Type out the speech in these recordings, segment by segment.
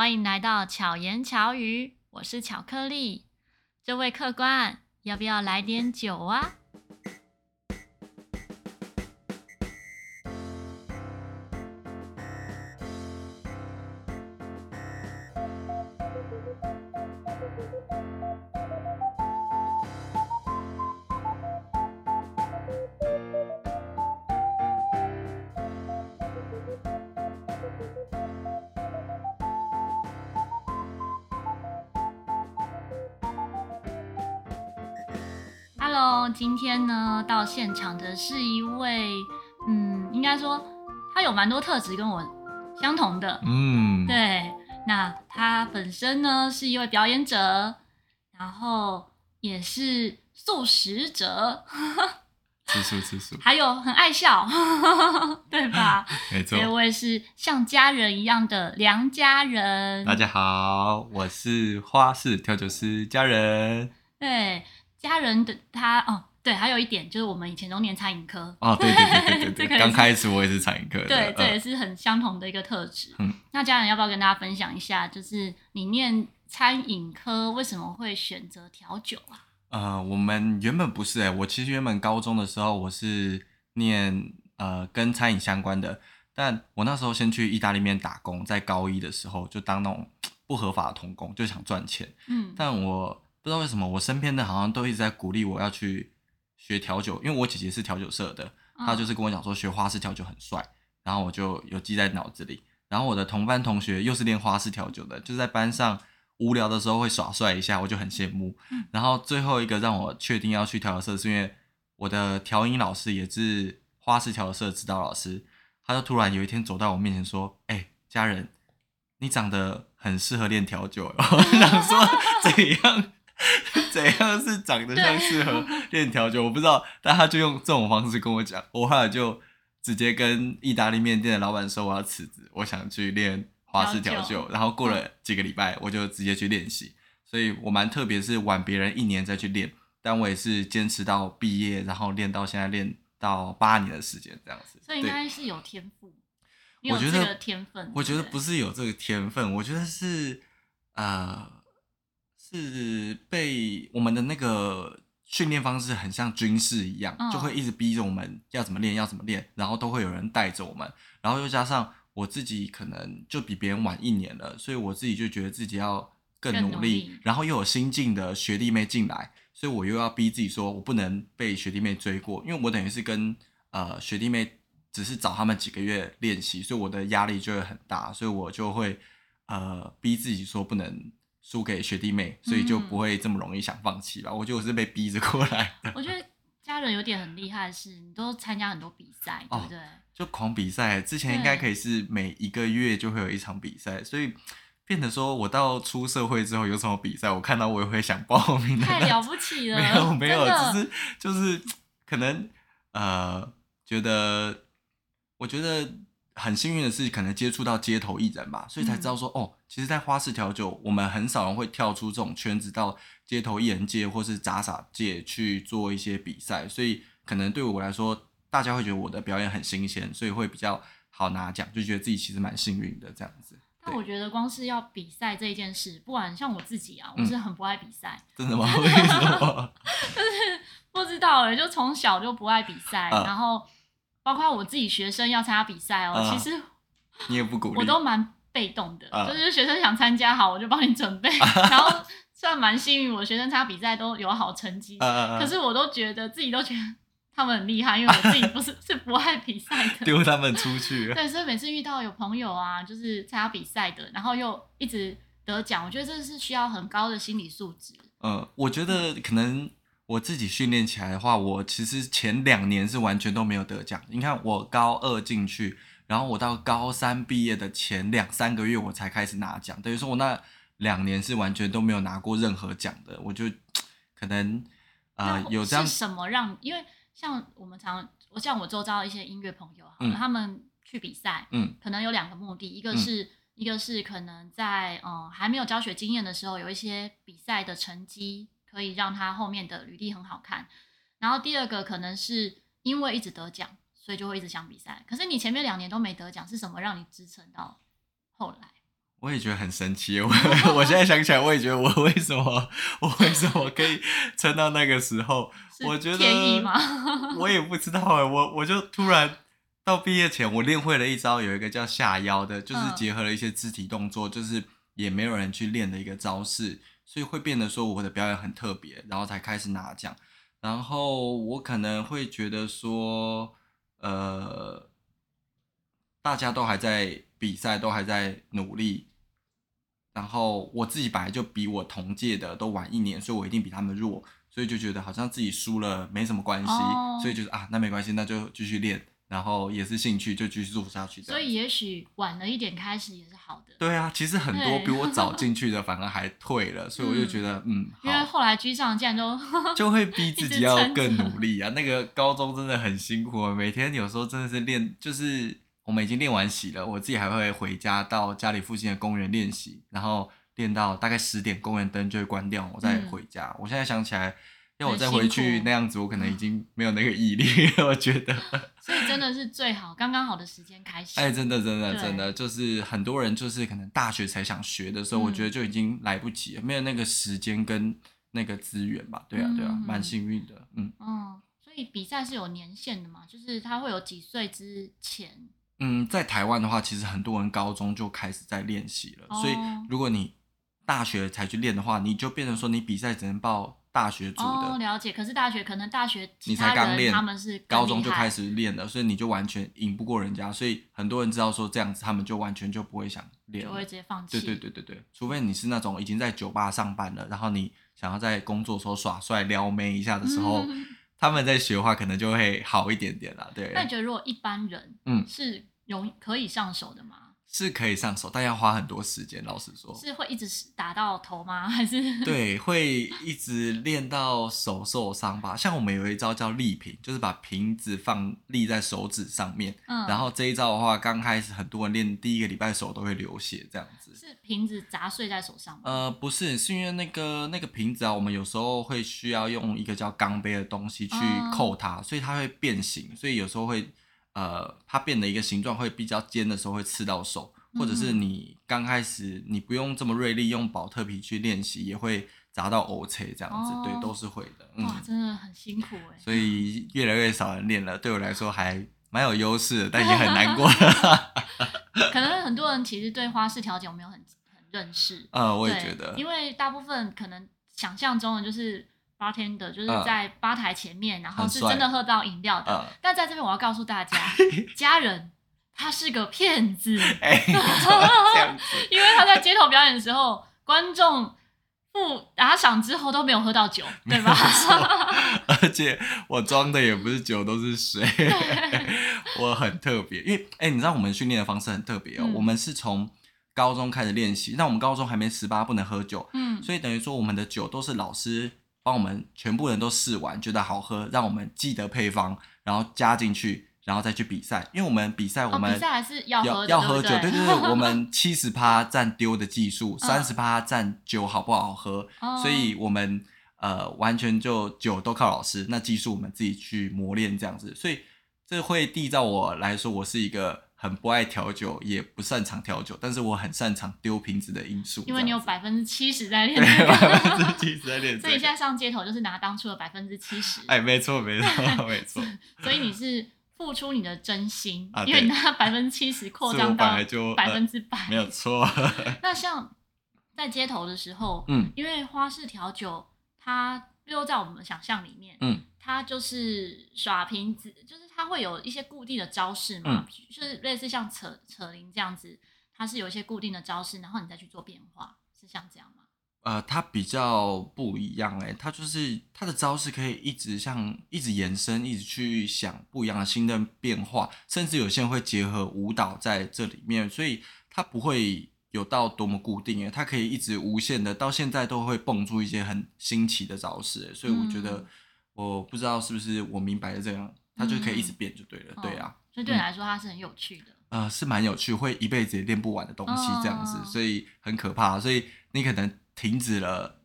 欢迎来到巧言巧语，我是巧克力。这位客官，要不要来点酒啊？今天呢，到现场的是一位，嗯，应该说他有蛮多特质跟我相同的，嗯，对。那他本身呢是一位表演者，然后也是素食者，吃素吃素，还有很爱笑，对吧？没错。这位是像家人一样的梁家人。大家好，我是花式调酒师家人。对。家人的他哦，对，还有一点就是我们以前都念餐饮科哦，对对对对对对，刚开始我也是餐饮科的，对，这也是很相同的一个特质。嗯，那家人要不要跟大家分享一下，就是你念餐饮科为什么会选择调酒啊？呃，我们原本不是哎，我其实原本高中的时候我是念呃跟餐饮相关的，但我那时候先去意大利面打工，在高一的时候就当那种不合法的童工，就想赚钱。嗯，但我。不知道为什么，我身边的好像都一直在鼓励我要去学调酒，因为我姐姐是调酒社的，她就是跟我讲说学花式调酒很帅，然后我就有记在脑子里。然后我的同班同学又是练花式调酒的，就是在班上无聊的时候会耍帅一下，我就很羡慕。然后最后一个让我确定要去调酒社，是因为我的调音老师也是花式调酒社的指导老师，他就突然有一天走到我面前说：“哎，家人，你长得很适合练调酒。”然 后我想说 怎样？怎样是长得像适合练调酒？我不知道，但他就用这种方式跟我讲。我后来就直接跟意大利面店的老板说我要辞职，我想去练华式调酒。然后过了几个礼拜，我就直接去练习。所以我蛮特别，是晚别人一年再去练，但我也是坚持到毕业，然后练到现在练到八年的时间这样子。所以应该是有天赋，我觉得天分。我觉得不是有这个天分，我觉得是呃。是被我们的那个训练方式很像军事一样，就会一直逼着我们要怎么练，要怎么练，然后都会有人带着我们，然后又加上我自己可能就比别人晚一年了，所以我自己就觉得自己要更努力，然后又有新进的学弟妹进来，所以我又要逼自己说我不能被学弟妹追过，因为我等于是跟呃学弟妹只是找他们几个月练习，所以我的压力就会很大，所以我就会呃逼自己说不能。输给学弟妹，所以就不会这么容易想放弃吧？嗯、我觉得我是被逼着过来的。我觉得家人有点很厉害的是，你都参加很多比赛，对不对？哦、就狂比赛，之前应该可以是每一个月就会有一场比赛，所以变得说我到出社会之后有什么比赛，我看到我也会想报名。太了不起了！没有没有，的只是就是可能呃，觉得我觉得。很幸运的是，可能接触到街头艺人吧，所以才知道说，嗯、哦，其实，在花式调酒，我们很少人会跳出这种圈子，到街头艺人界或是杂耍界去做一些比赛，所以可能对我来说，大家会觉得我的表演很新鲜，所以会比较好拿奖，就觉得自己其实蛮幸运的这样子。但我觉得光是要比赛这一件事，不管像我自己啊，我是很不爱比赛。真的吗？为什么？就是不知道哎，就从小就不爱比赛，嗯、然后。包括我自己学生要参加比赛哦，其实你也不鼓励，我都蛮被动的，就是学生想参加，好，我就帮你准备。然后算蛮幸运，我学生参加比赛都有好成绩。可是我都觉得自己都觉得他们很厉害，因为我自己不是 是不爱比赛的，丢他们出去。对，所以每次遇到有朋友啊，就是参加比赛的，然后又一直得奖，我觉得这是需要很高的心理素质。嗯，我觉得可能。我自己训练起来的话，我其实前两年是完全都没有得奖。你看，我高二进去，然后我到高三毕业的前两三个月，我才开始拿奖。等于说我那两年是完全都没有拿过任何奖的。我就 可能啊、呃、有这样。是什么让？因为像我们常，我像我周遭的一些音乐朋友，嗯、他们去比赛，嗯，可能有两个目的，一个是、嗯、一个是可能在嗯、呃、还没有教学经验的时候，有一些比赛的成绩。可以让他后面的履历很好看，然后第二个可能是因为一直得奖，所以就会一直想比赛。可是你前面两年都没得奖，是什么让你支撑到后来？我也觉得很神奇。我 我现在想起来，我也觉得我为什么 我为什么可以撑到那个时候？我觉得天意吗？我也不知道哎，我我就突然到毕业前，我练会了一招，有一个叫下腰的，就是结合了一些肢体动作，就是也没有人去练的一个招式，所以会变得说我的表演很特别，然后才开始拿奖。然后我可能会觉得说，呃，大家都还在比赛，都还在努力。然后我自己本来就比我同届的都晚一年，所以我一定比他们弱。所以就觉得好像自己输了没什么关系，oh. 所以就是啊，那没关系，那就继续练，然后也是兴趣，就继续做下去。所以也许晚了一点开始也是好的。对啊，其实很多比我早 进去的反而还退了，所以我就觉得嗯，嗯，因为后来居上，竟然都 就会逼自己要更努力啊。那个高中真的很辛苦啊，每天有时候真的是练，就是我们已经练完习了，我自己还会回家到家里附近的公园练习，然后。练到大概十点，公园灯就会关掉，我再回家。嗯、我现在想起来，要我再回去那样子，我可能已经没有那个毅力。我觉得，所以真的是最好刚刚好的时间开始。哎，真的，真的，真的，就是很多人就是可能大学才想学的时候，嗯、我觉得就已经来不及了，没有那个时间跟那个资源吧。对啊，对啊，蛮、嗯、幸运的。嗯。嗯，所以比赛是有年限的嘛？就是他会有几岁之前？嗯，在台湾的话，其实很多人高中就开始在练习了，哦、所以如果你大学才去练的话，你就变成说你比赛只能报大学组的。哦，了解。可是大学可能大学你才刚练，他们是高中就开始练了，所以你就完全赢不过人家。所以很多人知道说这样子，他们就完全就不会想练，就会直接放弃。对对对对对，除非你是那种已经在酒吧上班了，然后你想要在工作时候耍帅撩妹一下的时候，嗯、他们在学的话可能就会好一点点了。对。那你觉得如果一般人嗯是容可以上手的吗？是可以上手，但要花很多时间。老实说，是会一直打到头吗？还是对，会一直练到手受伤吧？像我们有一招叫立瓶，就是把瓶子放立在手指上面。嗯，然后这一招的话，刚开始很多人练第一个礼拜手都会流血，这样子。是瓶子砸碎在手上吗？呃，不是，是因为那个那个瓶子啊，我们有时候会需要用一个叫钢杯的东西去扣它，嗯，所以它会变形，所以有时候会。呃，它变的一个形状会比较尖的时候会刺到手，或者是你刚开始你不用这么锐利，用保特皮去练习也会砸到瘀青这样子，哦、对，都是会的。嗯、哇，真的很辛苦哎。所以越来越少人练了，对我来说还蛮有优势的，但也很难过。可能很多人其实对花式调酒没有很很认识。呃，我也觉得，因为大部分可能想象中的就是。Bartender 就是在吧台前面，嗯、然后是真的喝到饮料的。嗯、但在这边我要告诉大家，家人他是个骗子，欸、因为他在街头表演的时候，观众不打赏之后都没有喝到酒，对吧？而且我装的也不是酒，都是水。我很特别，因为哎、欸，你知道我们训练的方式很特别哦。嗯、我们是从高中开始练习，那我们高中还没十八，不能喝酒，嗯，所以等于说我们的酒都是老师。帮我们全部人都试完，觉得好喝，让我们记得配方，然后加进去，然后再去比赛。因为我们比赛，我们、哦、比赛还是要喝要喝酒，对对对，我们七十趴占丢的技术，三十趴占酒好不好喝，嗯、所以我们呃完全就酒都靠老师，那技术我们自己去磨练这样子。所以这会缔造我来说，我是一个。很不爱调酒，也不擅长调酒，但是我很擅长丢瓶子的因素。因为你有百分之七十在练，对，百分之七十在练。所以现在上街头就是拿当初的百分之七十。哎，没错，没错，没错。所以你是付出你的真心，啊、因为你拿百分之七十 扩张到百分之百，没有错。那像在街头的时候，嗯，因为花式调酒，它又在我们的想象里面，嗯。它就是耍瓶子，就是它会有一些固定的招式嘛，嗯、就是类似像扯扯铃这样子，它是有一些固定的招式，然后你再去做变化，是像这样吗？呃，它比较不一样哎、欸，它就是它的招式可以一直像一直延伸，一直去想不一样的新的变化，甚至有些人会结合舞蹈在这里面，所以它不会有到多么固定哎、欸，它可以一直无限的，到现在都会蹦出一些很新奇的招式、欸，所以我觉得。嗯我不知道是不是我明白的这样，它就可以一直变就对了，嗯、对啊。所以对你来说，它是很有趣的。呃，是蛮有趣，会一辈子也练不完的东西，这样子，哦、所以很可怕。所以你可能停止了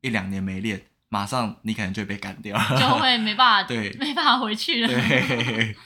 一两年没练，马上你可能就会被干掉，就会没办法，对，没办法回去了。对。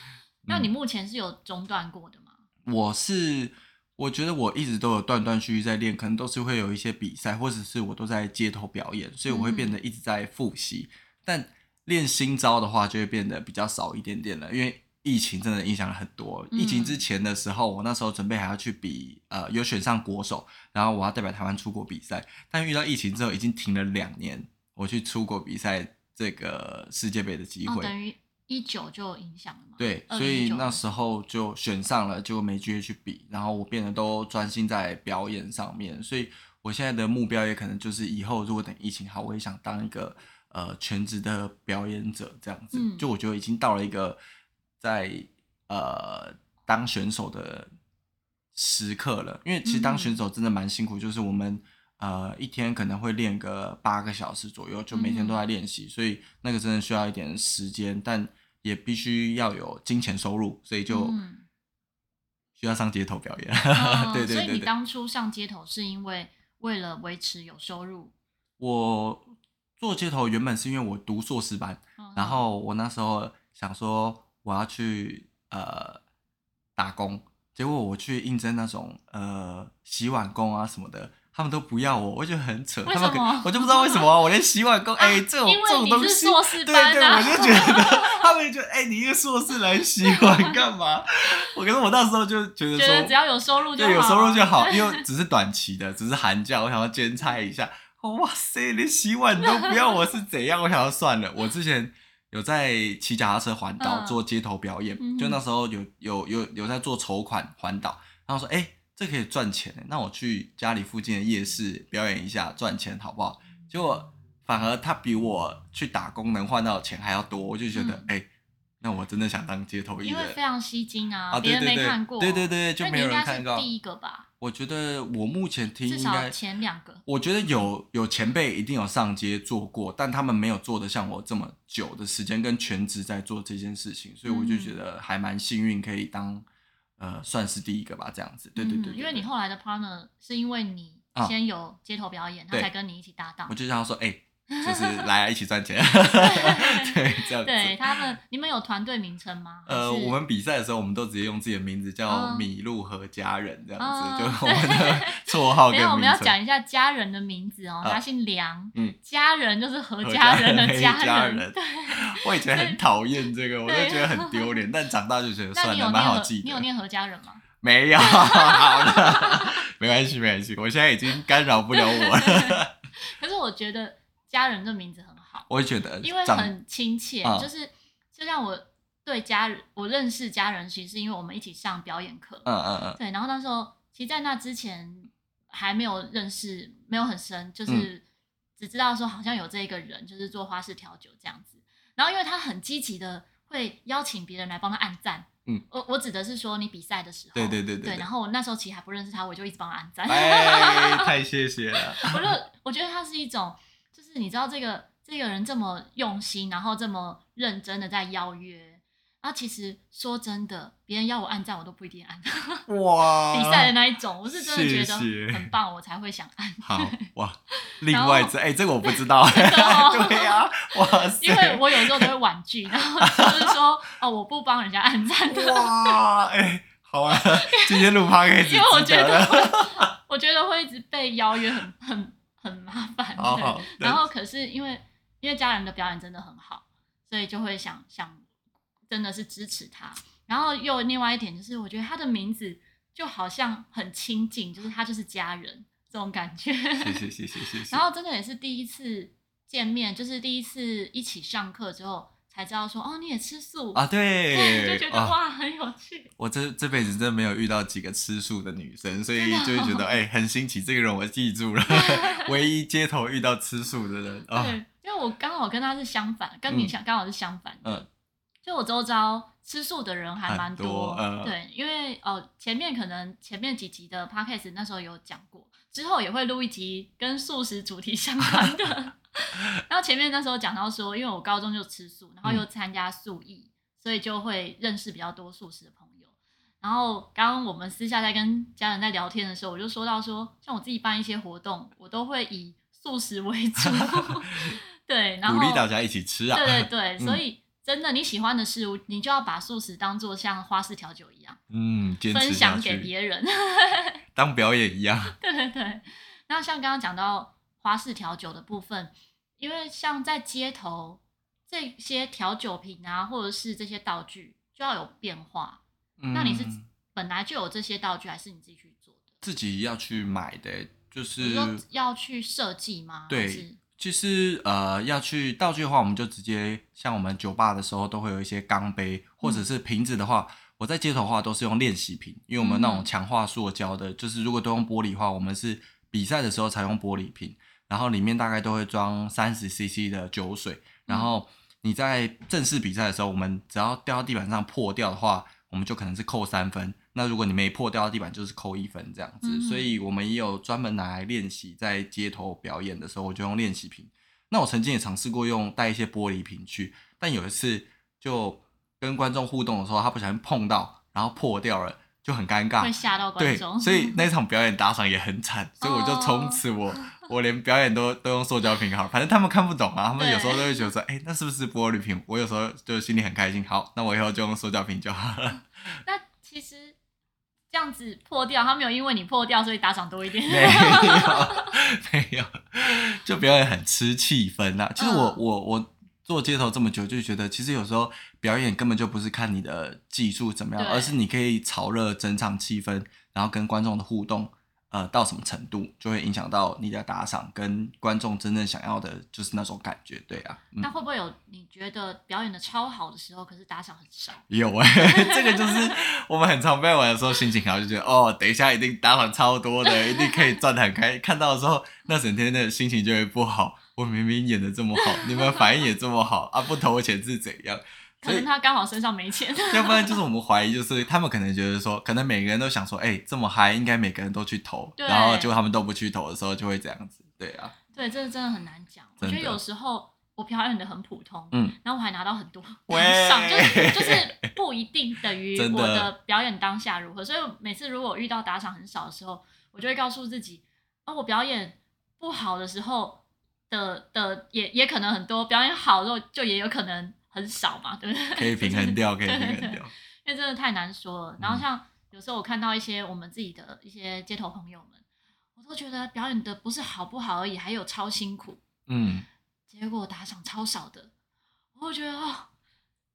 那你目前是有中断过的吗？我是。我觉得我一直都有断断续续在练，可能都是会有一些比赛，或者是我都在街头表演，所以我会变得一直在复习。嗯、但练新招的话，就会变得比较少一点点了，因为疫情真的影响了很多。嗯、疫情之前的时候，我那时候准备还要去比，呃，有选上国手，然后我要代表台湾出国比赛。但遇到疫情之后，已经停了两年，我去出国比赛这个世界杯的机会。哦一九就影响了嘛？对，所以那时候就选上了，就没机会去比，然后我变得都专心在表演上面，所以我现在的目标也可能就是以后如果等疫情好，我也想当一个呃全职的表演者这样子。嗯、就我觉得已经到了一个在呃当选手的时刻了，因为其实当选手真的蛮辛苦，嗯、就是我们呃一天可能会练个八个小时左右，就每天都在练习，嗯、所以那个真的需要一点时间，但。也必须要有金钱收入，所以就需要上街头表演。嗯、对，对，对对对。所以你当初上街头是因为为了维持有收入？我做街头原本是因为我读硕士班，嗯、然后我那时候想说我要去呃打工，结果我去应征那种呃洗碗工啊什么的。他们都不要我，我觉得很扯。为什么？他们我就不知道为什么、啊，我连洗碗工哎、这种这种东西，对对，我就觉得他们就觉得哎、欸，你一个硕士来洗碗 干嘛？我可是我那时候就觉得说，觉得只要有收入就好，对，有收入就好，因为只是短期的，只是寒假，我想要兼差一下。哇塞，连洗碗都不要我是怎样？我想要算了。我之前有在骑脚踏车环岛做街头表演，嗯、就那时候有有有有在做筹款环岛，然后说哎。欸这可以赚钱，那我去家里附近的夜市表演一下赚钱好不好？结果反而他比我去打工能换到的钱还要多，我就觉得哎、嗯欸，那我真的想当街头艺人，因为非常吸睛啊，别人没看过，对对对，就没有人看到。第一个吧？我觉得我目前听应该至少前两个。我觉得有有前辈一定有上街做过，但他们没有做的像我这么久的时间跟全职在做这件事情，所以我就觉得还蛮幸运可以当。呃，算是第一个吧，这样子，对对对。因为你后来的 partner 是因为你先有街头表演，他、啊、才跟你一起搭档。我就想说，哎、欸。就是 来一起赚钱，对，这样子。对他们，你们有团队名称吗？呃，我们比赛的时候，我们都直接用自己的名字叫米露和家人这样子，就我们的 绰号。没有，我们要讲一下家人的名字哦，他姓梁，嗯，家人就是何家人的家人。对，我以前很讨厌这个，我就觉得很丢脸，但长大就觉得算了，蛮好记。你有念何家人吗？没有，好的，没关系，没关系，我现在已经干扰不了我了。可是我觉得。家人的名字很好，我也觉得，因为很亲切，嗯、就是就像我对家人，我认识家人，其实是因为我们一起上表演课，嗯嗯嗯，对，然后那时候其实，在那之前还没有认识，没有很深，就是只知道说好像有这一个人，就是做花式调酒这样子，然后因为他很积极的会邀请别人来帮他按赞，嗯，我我指的是说你比赛的时候，对对对对，对，然后我那时候其实还不认识他，我就一直帮他按赞，哎，太谢谢了，我就我觉得他是一种。就是你知道这个这个人这么用心，然后这么认真的在邀约，啊，其实说真的，别人要我按赞，我都不一定按。哇！比赛的那一种，我是真的觉得很棒，我才会想按。好 哇！另外这哎、欸，这个我不知道。对呀，哇塞！因为我有时候都会婉拒，然后就是说哦，我不帮人家按赞的。哇！哎、欸，好啊，今天录 podcast 因为我觉得，我觉得会一直被邀约很，很很。麻烦，然后可是因为因为家人的表演真的很好，所以就会想想真的是支持他。然后又另外一点就是，我觉得他的名字就好像很亲近，就是他就是家人这种感觉。谢谢谢谢谢谢。然后真的也是第一次见面，就是第一次一起上课之后。才知道说哦，你也吃素啊？对，对，就觉得、哦、哇，很有趣。我这这辈子真的没有遇到几个吃素的女生，所以就会觉得 哎、欸，很新奇。这个人我记住了，唯一街头遇到吃素的人。啊、对，因为我刚好跟他是相反，跟你相刚好是相反的。嗯，就我周遭吃素的人还蛮多。多嗯、对，因为哦，前面可能前面几集的 podcast 那时候有讲过，之后也会录一集跟素食主题相关的。然后前面那时候讲到说，因为我高中就吃素，然后又参加素艺，嗯、所以就会认识比较多素食的朋友。然后刚刚我们私下在跟家人在聊天的时候，我就说到说，像我自己办一些活动，我都会以素食为主，对，然后鼓励大家一起吃啊。对对对，嗯、所以真的你喜欢的事物，你就要把素食当做像花式调酒一样，嗯，分享给别人，当表演一样。对对对。那像刚刚讲到花式调酒的部分，因为像在街头这些调酒瓶啊，或者是这些道具，就要有变化。嗯、那你是本来就有这些道具，还是你自己去做的？自己要去买的，就是要去设计吗？对，其实呃要去道具的话，我们就直接像我们酒吧的时候都会有一些钢杯或者是瓶子的话，嗯、我在街头的话都是用练习瓶，因为我们那种强化塑胶的，嗯、就是如果都用玻璃的话，我们是比赛的时候才用玻璃瓶，然后里面大概都会装三十 CC 的酒水，然后你在正式比赛的时候，我们只要掉到地板上破掉的话。我们就可能是扣三分，那如果你没破掉地板，就是扣一分这样子。嗯、所以我们也有专门拿来练习，在街头表演的时候，我就用练习瓶。那我曾经也尝试过用带一些玻璃瓶去，但有一次就跟观众互动的时候，他不小心碰到，然后破掉了，就很尴尬，会吓到观众。对，所以那场表演打赏也很惨，所以我就从此我、哦、我连表演都都用塑胶瓶好，反正他们看不懂啊，他们有时候都会觉得说，哎对，那是不是玻璃瓶？我有时候就心里很开心，好，那我以后就用塑胶瓶就好了。那其实这样子破掉，他没有因为你破掉，所以打赏多一点。没有，没有，就表演很吃气氛呐。其实我、嗯、我我做街头这么久，就觉得其实有时候表演根本就不是看你的技术怎么样，而是你可以炒热整场气氛，然后跟观众的互动。呃，到什么程度就会影响到你的打赏跟观众真正想要的，就是那种感觉，对啊。那、嗯、会不会有你觉得表演的超好的时候，可是打赏很少？有哎、欸，这个就是我们很常被玩的时候心情好，就觉得哦，等一下一定打赏超多的，一定可以赚得很开。看到的时候，那整天的心情就会不好。我明明演的这么好，你们反应也这么好啊，不投钱是怎样？可能他刚好身上没钱，要不然就是我们怀疑，就是他们可能觉得说，可能每个人都想说，哎、欸，这么嗨，应该每个人都去投，然后结果他们都不去投的时候，就会这样子，对啊。对，这个真的很难讲。我觉得有时候我表演的很普通，嗯，然后我还拿到很多赏，就是就是不一定等于 我的表演当下如何。所以每次如果遇到打赏很少的时候，我就会告诉自己，哦，我表演不好的时候的的也也可能很多，表演好的时候就也有可能。很少嘛，对不对？可以平衡掉，可以平衡掉。因为真的太难说了。然后像有时候我看到一些我们自己的一些街头朋友们，我都觉得表演的不是好不好而已，还有超辛苦。嗯。结果打赏超少的，我会觉得哦，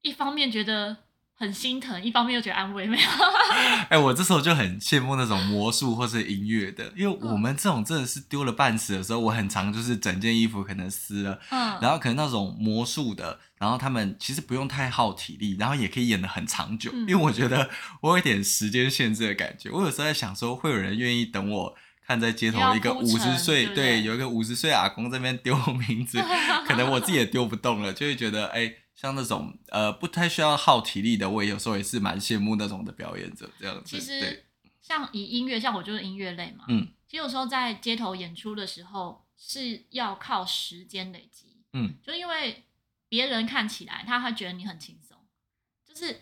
一方面觉得。很心疼，一方面又觉得安慰，没有。哎、欸，我这时候就很羡慕那种魔术或是音乐的，因为我们这种真的是丢了半死的时候，我很常就是整件衣服可能湿了，嗯，然后可能那种魔术的，然后他们其实不用太耗体力，然后也可以演得很长久，嗯、因为我觉得我有一点时间限制的感觉，我有时候在想说，会有人愿意等我看在街头一个五十岁，对，对，有一个五十岁阿公这边丢名字，可能我自己也丢不动了，就会觉得哎。欸像那种呃不太需要耗体力的，我有时候也是蛮羡慕那种的表演者这样子。其实像以音乐，像我就是音乐类嘛，嗯，其实有时候在街头演出的时候是要靠时间累积，嗯，就因为别人看起来他会觉得你很轻松，就是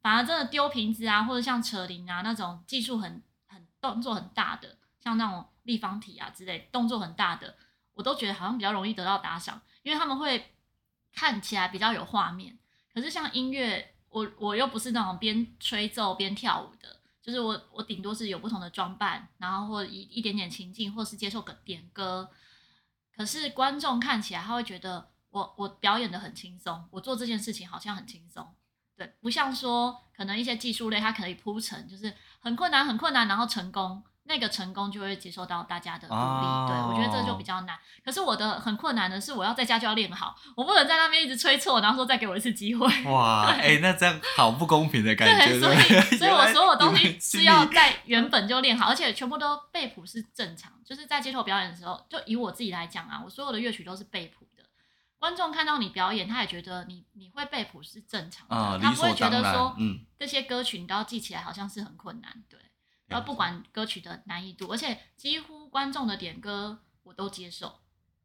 反而真的丢瓶子啊，或者像扯铃啊那种技术很很动作很大的，像那种立方体啊之类动作很大的，我都觉得好像比较容易得到打赏，因为他们会。看起来比较有画面，可是像音乐，我我又不是那种边吹奏边跳舞的，就是我我顶多是有不同的装扮，然后或一一点点情境，或是接受个点歌。可是观众看起来他会觉得我我表演的很轻松，我做这件事情好像很轻松，对，不像说可能一些技术类，它可以铺陈，就是很困难很困难，然后成功。那个成功就会接受到大家的鼓励，oh. 对，我觉得这就比较难。可是我的很困难的是，我要在家就要练好，我不能在那边一直催促，然后说再给我一次机会。哇，哎、欸，那这样好不公平的感觉。对，所以，所以我所有东西是要在原本就练好，而且全部都背谱是正常。就是在街头表演的时候，就以我自己来讲啊，我所有的乐曲都是背谱的。观众看到你表演，他也觉得你你会背谱是正常的，oh, 他不会觉得说，嗯，这些歌曲你都要记起来，好像是很困难，对。然后不管歌曲的难易度，而且几乎观众的点歌我都接受，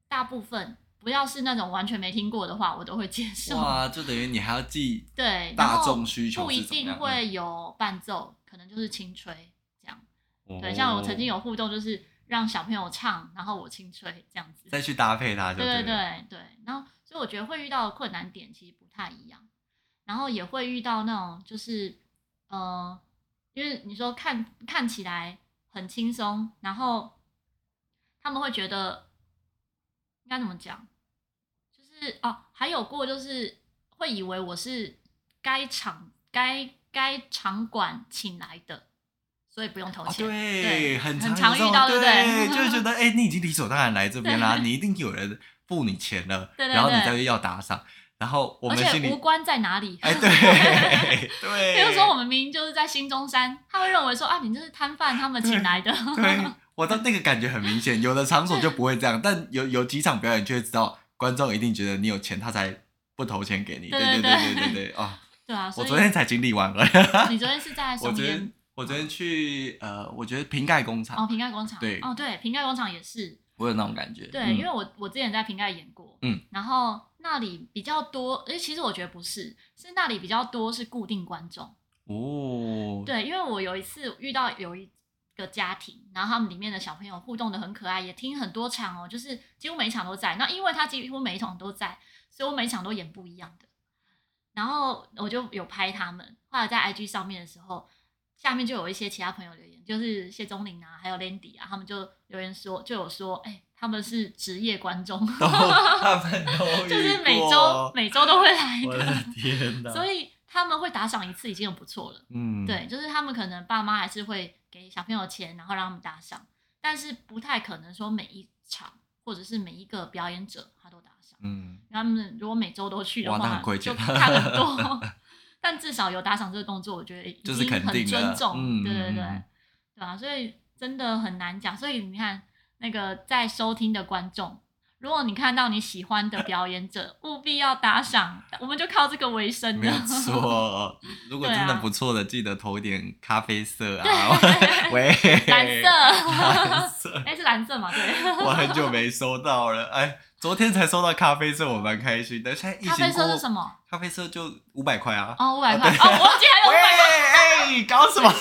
大部分不要是那种完全没听过的话，我都会接受。哇，就等于你还要记 对大众需求，不一定会有伴奏，可能就是轻吹这样。对，像我曾经有互动，就是让小朋友唱，然后我清脆这样子，再去搭配它就对，对对对对。然后所以我觉得会遇到的困难点其实不太一样，然后也会遇到那种就是呃，因为你说看看起来很轻松，然后他们会觉得应该怎么讲？就是哦，还有过就是会以为我是该场该该场馆请来的，所以不用投钱。哦、对，对很很常遇到，对不对？对，就是觉得 哎，你已经理所当然来这边啦，你一定有人付你钱了，对对对，然后你再要打赏，然后我们心里而且无关在哪里。哎，对 对。比如说我们明明就是在新中山，他会认为说啊，你这是摊贩，他们请来的。对，我的那个感觉很明显，有的场所就不会这样，但有有几场表演就会知道。观众一定觉得你有钱，他才不投钱给你。对对对对对对哦，对啊，我昨天才经历完了。你昨天是在什么？我昨天我昨天去呃，我觉得瓶盖工厂。哦，瓶盖工厂。对。哦，对，瓶盖工厂也是。我有那种感觉。对，因为我我之前在瓶盖演过，嗯，然后那里比较多，哎，其实我觉得不是，是那里比较多是固定观众。哦。对，因为我有一次遇到有一。个家庭，然后他们里面的小朋友互动的很可爱，也听很多场哦，就是几乎每一场都在。那因为他几乎每一场都在，所以我每一场都演不一样的。然后我就有拍他们，后来在 IG 上面的时候，下面就有一些其他朋友留言，就是谢宗林啊，还有 Landy 啊，他们就留言说，就有说，哎，他们是职业观众，他们都 就是每周每周都会来的。我的天哪！所以他们会打赏一次已经很不错了。嗯，对，就是他们可能爸妈还是会。给小朋友钱，然后让他们打赏，但是不太可能说每一场或者是每一个表演者他都打赏。嗯，他们如果每周都去的话，很就看很多。但至少有打赏这个动作，我觉得已经很尊重。嗯、对对对，对吧？所以真的很难讲。所以你看，那个在收听的观众。如果你看到你喜欢的表演者，务必要打赏，我们就靠这个为生的。没错，如果真的不错的，啊、记得投一点咖啡色啊，喂，蓝色，蓝色，哎、欸，是蓝色嘛？对。我很久没收到了，哎，昨天才收到咖啡色，我蛮开心的。现在咖啡色是什么？咖啡色就五百块啊。哦，五百块。哦，我忘记还有五百块。哎，搞什么？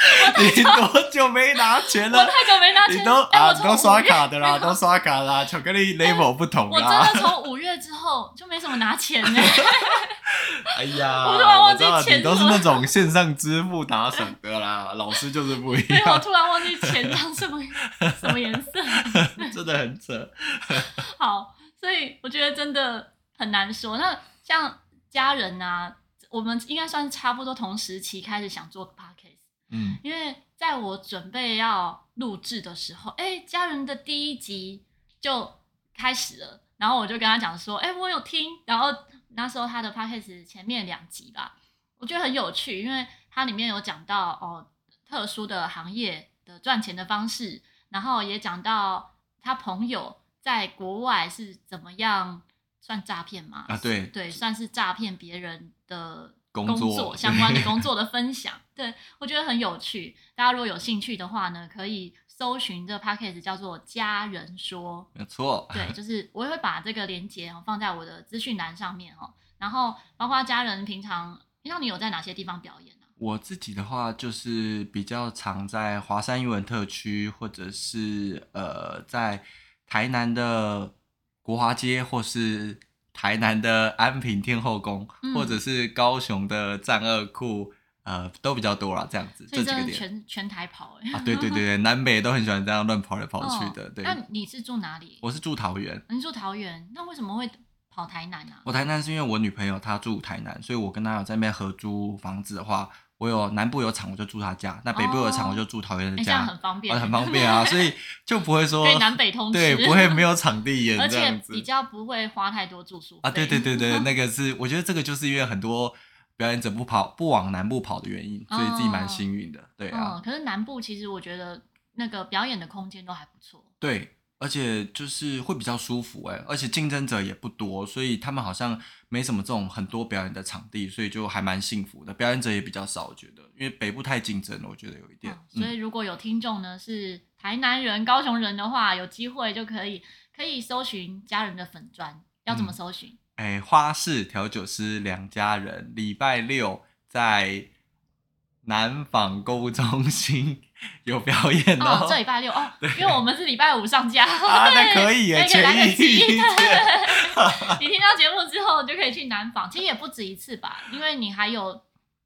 你多久没拿钱了？我太久没拿钱。你都啊，都刷卡的啦，都刷卡啦。巧克力 level 不同啦。我真的从五月之后就没怎么拿钱呢。哎呀，我突然忘记钱。你都是那种线上支付打赏的啦，老师就是不一样。我突然忘记钱长什么什么颜色，真的很扯。好，所以我觉得真的很难说。那像家人啊，我们应该算是差不多同时期开始想做 podcast。嗯，因为在我准备要录制的时候，哎，家人的第一集就开始了，然后我就跟他讲说，哎，我有听，然后那时候他的 podcast 前面两集吧，我觉得很有趣，因为它里面有讲到哦特殊的行业的赚钱的方式，然后也讲到他朋友在国外是怎么样算诈骗嘛？啊，对对，算是诈骗别人的。工作，相关的工作的分享，对，我觉得很有趣。大家如果有兴趣的话呢，可以搜寻这个 podcast 叫做“家人说”，没错。对，就是我也会把这个连结放在我的资讯栏上面哦。然后，包括家人平常，平常你有在哪些地方表演呢？我自己的话，就是比较常在华山英文特区，或者是呃，在台南的国华街，或是。台南的安平天后宫，嗯、或者是高雄的战二库，呃，都比较多啦。这样子，这几个点全全台跑哎、欸。啊，对对对对，南北都很喜欢这样乱跑来跑去的。哦、对。那你是住哪里？我是住桃园。你住桃园，那为什么会跑台南呢、啊？我台南是因为我女朋友她住台南，所以我跟她有在那边合租房子的话。我有南部有场，我就住他家；那北部有场，我就住桃园的家，哦欸、很方便，很方便啊，所以就不会说南北通吃，对，不会没有场地演，而且比较不会花太多住宿费啊。对对对对，那个是我觉得这个就是因为很多表演者不跑不往南部跑的原因，所以自己蛮幸运的，对啊、嗯。可是南部其实我觉得那个表演的空间都还不错，对。而且就是会比较舒服哎，而且竞争者也不多，所以他们好像没什么这种很多表演的场地，所以就还蛮幸福的。表演者也比较少，我觉得，因为北部太竞争了，我觉得有一点。嗯、所以如果有听众呢是台南人、高雄人的话，有机会就可以可以搜寻家人的粉砖，要怎么搜寻？哎、嗯，花式调酒师两家人，礼拜六在南纺购物中心 有表演哦，哦这礼拜六哦，因为我们是礼拜五上架，啊，那可以耶，可以来。你听到节目之后，就可以去南纺，其实也不止一次吧，因为你还有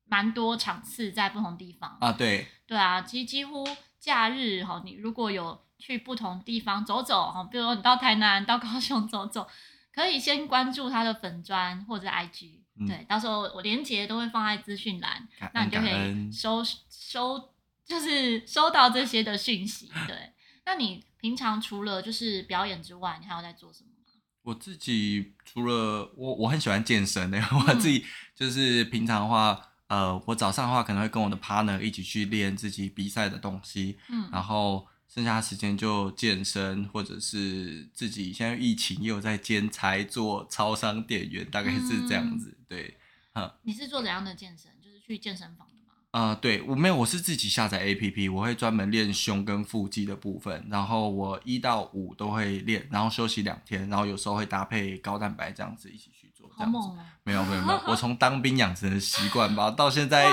蛮多场次在不同地方。啊，对，对啊，其实几乎假日哈，你如果有去不同地方走走哈，比如说你到台南、到高雄走走，可以先关注他的粉砖或者 IG。嗯、对，到时候我连结都会放在资讯栏，那你就可以收收，就是收到这些的讯息。对，那你平常除了就是表演之外，你还有在做什么吗？我自己除了我我很喜欢健身的，我自己就是平常的话，呃，我早上的话可能会跟我的 partner 一起去练自己比赛的东西，嗯，然后。剩下的时间就健身，或者是自己现在疫情也有在兼差做超商店员，大概是这样子。嗯、对，你是做怎样的健身？就是去健身房的吗？啊、呃，对，我没有，我是自己下载 APP，我会专门练胸跟腹肌的部分，然后我一到五都会练，然后休息两天，然后有时候会搭配高蛋白这样子一起去。好猛啊！没有没有没有，我从当兵养成的习惯吧，到现在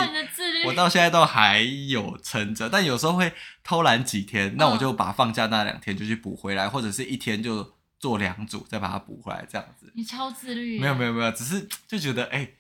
我到现在都还有撑着，但有时候会偷懒几天，那我就把放假那两天就去补回来，或者是一天就做两组再把它补回来，这样子。你超自律。没有没有没有，只是就觉得哎、欸，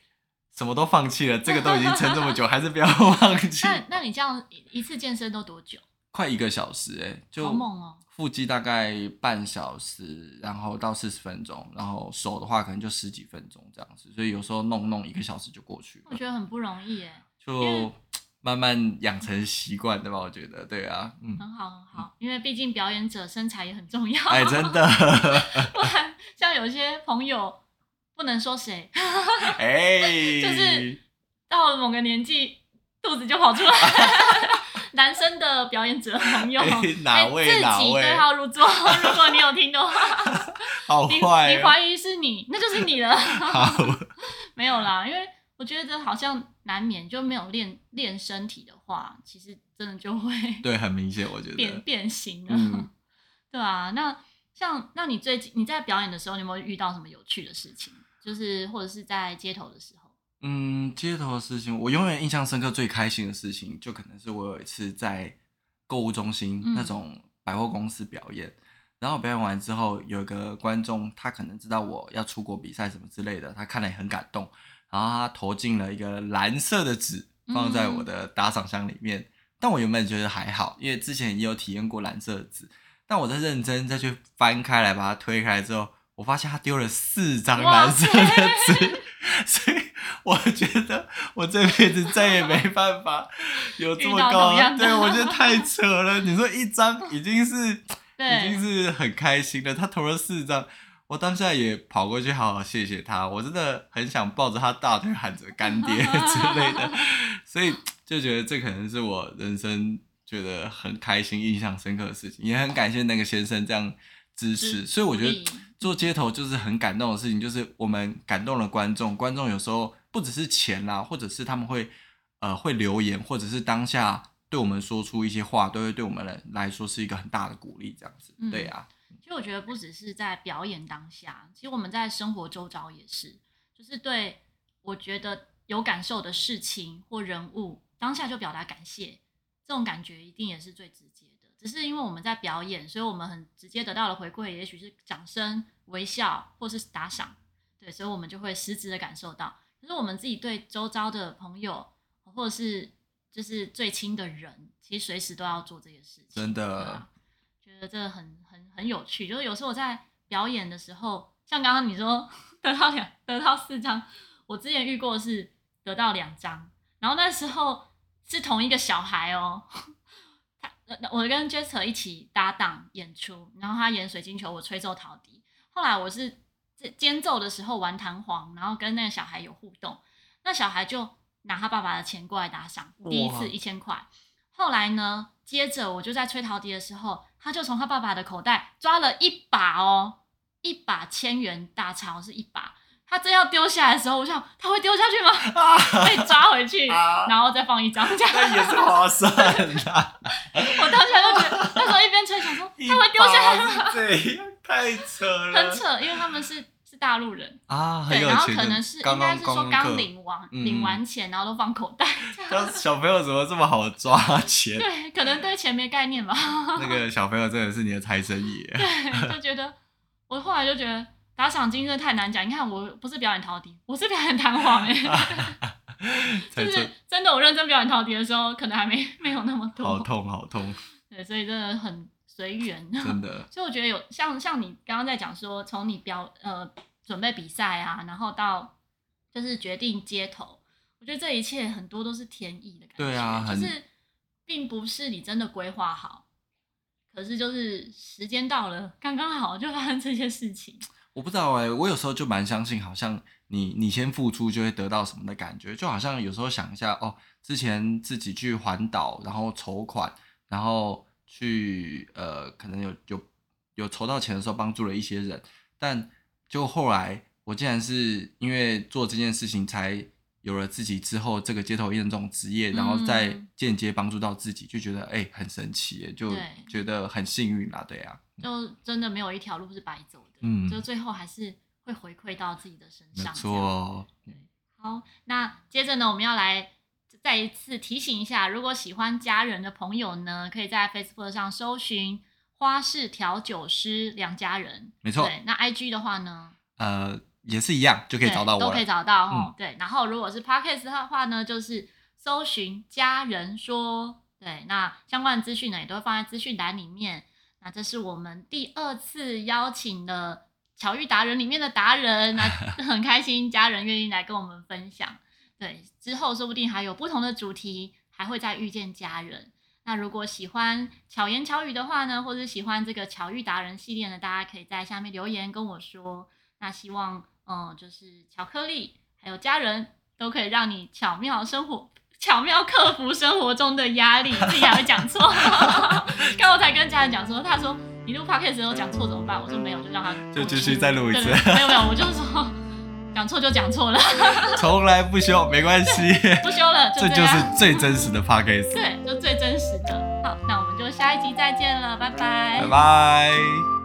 什么都放弃了，这个都已经撑这么久，还是不要放弃。那那你这样一次健身都多久？快一个小时哎、欸，就好猛哦。腹肌大概半小时，然后到四十分钟，然后手的话可能就十几分钟这样子，所以有时候弄弄一个小时就过去了。我觉得很不容易耶，就 慢慢养成习惯对吧？我觉得对啊，嗯，很好很好，因为毕竟表演者身材也很重要。哎，真的，不然像有些朋友不能说谁，哎，就是到了某个年纪，肚子就跑出来。男生的表演者朋友，欸、哪位、欸、自己对号入座。如果你有听的话，好坏、喔，你怀疑是你，那就是你了。好，没有啦，因为我觉得好像难免就没有练练身体的话，其实真的就会对，很明显，我觉得变变形了。嗯、对啊，那像那你最近你在表演的时候，你有没有遇到什么有趣的事情？就是或者是在街头的时候。嗯，街头的事情，我永远印象深刻、最开心的事情，就可能是我有一次在购物中心那种百货公司表演，嗯、然后表演完之后，有一个观众，他可能知道我要出国比赛什么之类的，他看了也很感动，然后他投进了一个蓝色的纸，放在我的打赏箱里面。嗯、但我原本觉得还好，因为之前也有体验过蓝色的纸，但我在认真再去翻开来把它推开来之后，我发现他丢了四张蓝色的纸，所以。我觉得我这辈子再也没办法有这么高，对，我觉得太扯了。你说一张已经是 已经是很开心了，他投了四张，我当下也跑过去好好谢谢他，我真的很想抱着他大腿喊着干爹之类的，所以就觉得这可能是我人生觉得很开心、印象深刻的事情，也很感谢那个先生这样支持，所以我觉得做街头就是很感动的事情，就是我们感动了观众，观众有时候。不只是钱啦，或者是他们会，呃，会留言，或者是当下对我们说出一些话，都会对我们来来说是一个很大的鼓励，这样子。嗯、对呀、啊，其实我觉得不只是在表演当下，其实我们在生活周遭也是，就是对我觉得有感受的事情或人物，当下就表达感谢，这种感觉一定也是最直接的。只是因为我们在表演，所以我们很直接得到的回馈，也许是掌声、微笑或是打赏，对，所以我们就会实质的感受到。可是我们自己对周遭的朋友，或者是就是最亲的人，其实随时都要做这些事情。真的，觉得这个很很很有趣。就是有时候我在表演的时候，像刚刚你说 得到两得到四张，我之前遇过是得到两张，然后那时候是同一个小孩哦，他我跟 Jester 一起搭档演出，然后他演水晶球，我吹奏陶笛，后来我是。间奏的时候玩弹簧，然后跟那个小孩有互动，那小孩就拿他爸爸的钱过来打赏，第一次一千块。后来呢，接着我就在吹陶笛的时候，他就从他爸爸的口袋抓了一把哦，一把千元大钞是一把，他真要丢下来的时候，我想他会丢下去吗？啊、可以抓回去，啊、然后再放一张，这样也是划算的。我当时就觉得，那时候一边吹想说他会丢下来吗？对太扯了，很扯，因为他们是是。大陆人啊，对，然后可能是应该是说刚领完领完钱，然后都放口袋。小朋友怎么这么好抓钱？对，可能对钱没概念吧。那个小朋友真的是你的财神爷。对，就觉得我后来就觉得打赏金真的太难讲。你看，我不是表演陶笛，我是表演弹簧哎。就是真的，我认真表演陶笛的时候，可能还没没有那么多。好痛，好痛。对，所以真的很。随缘，真的。所以我觉得有像像你刚刚在讲说，从你表呃准备比赛啊，然后到就是决定街头，我觉得这一切很多都是天意的感觉。对啊，就是并不是你真的规划好，可是就是时间到了，刚刚好就发生这些事情。我不知道哎、欸，我有时候就蛮相信，好像你你先付出就会得到什么的感觉，就好像有时候想一下哦，之前自己去环岛，然后筹款，然后。去呃，可能有有有筹到钱的时候，帮助了一些人，但就后来我竟然是因为做这件事情，才有了自己之后这个街头艺人这种职业，然后再间接帮助到自己，就觉得哎、欸、很神奇，就觉得很幸运啦，对啊，就真的没有一条路是白走的，嗯，就最后还是会回馈到自己的身上，没错，对，好，那接着呢，我们要来。再一次提醒一下，如果喜欢家人的朋友呢，可以在 Facebook 上搜寻花式调酒师梁家人。没错。对，那 IG 的话呢？呃，也是一样，就可以找到我。都可以找到哦。嗯、对，然后如果是 Podcast 的话呢，就是搜寻家人说。对，那相关的资讯呢，也都会放在资讯栏里面。那这是我们第二次邀请的巧遇达人里面的达人，那 很开心，家人愿意来跟我们分享。对，之后说不定还有不同的主题，还会再遇见家人。那如果喜欢巧言巧语的话呢，或者喜欢这个巧遇达人系列呢，大家可以在下面留言跟我说。那希望，嗯，就是巧克力还有家人都可以让你巧妙生活，巧妙克服生活中的压力。自己还会讲错，刚 刚我才跟家人讲说，他说你录 podcast 的时候讲错怎么办？我说没有，就让他就继续再录一次。没有没有，我就是说。讲错就讲错了，从来不修，没关系，不修了，就这，这就是最真实的 podcast。对，就最真实的。好，那我们就下一集再见了，拜拜，拜拜。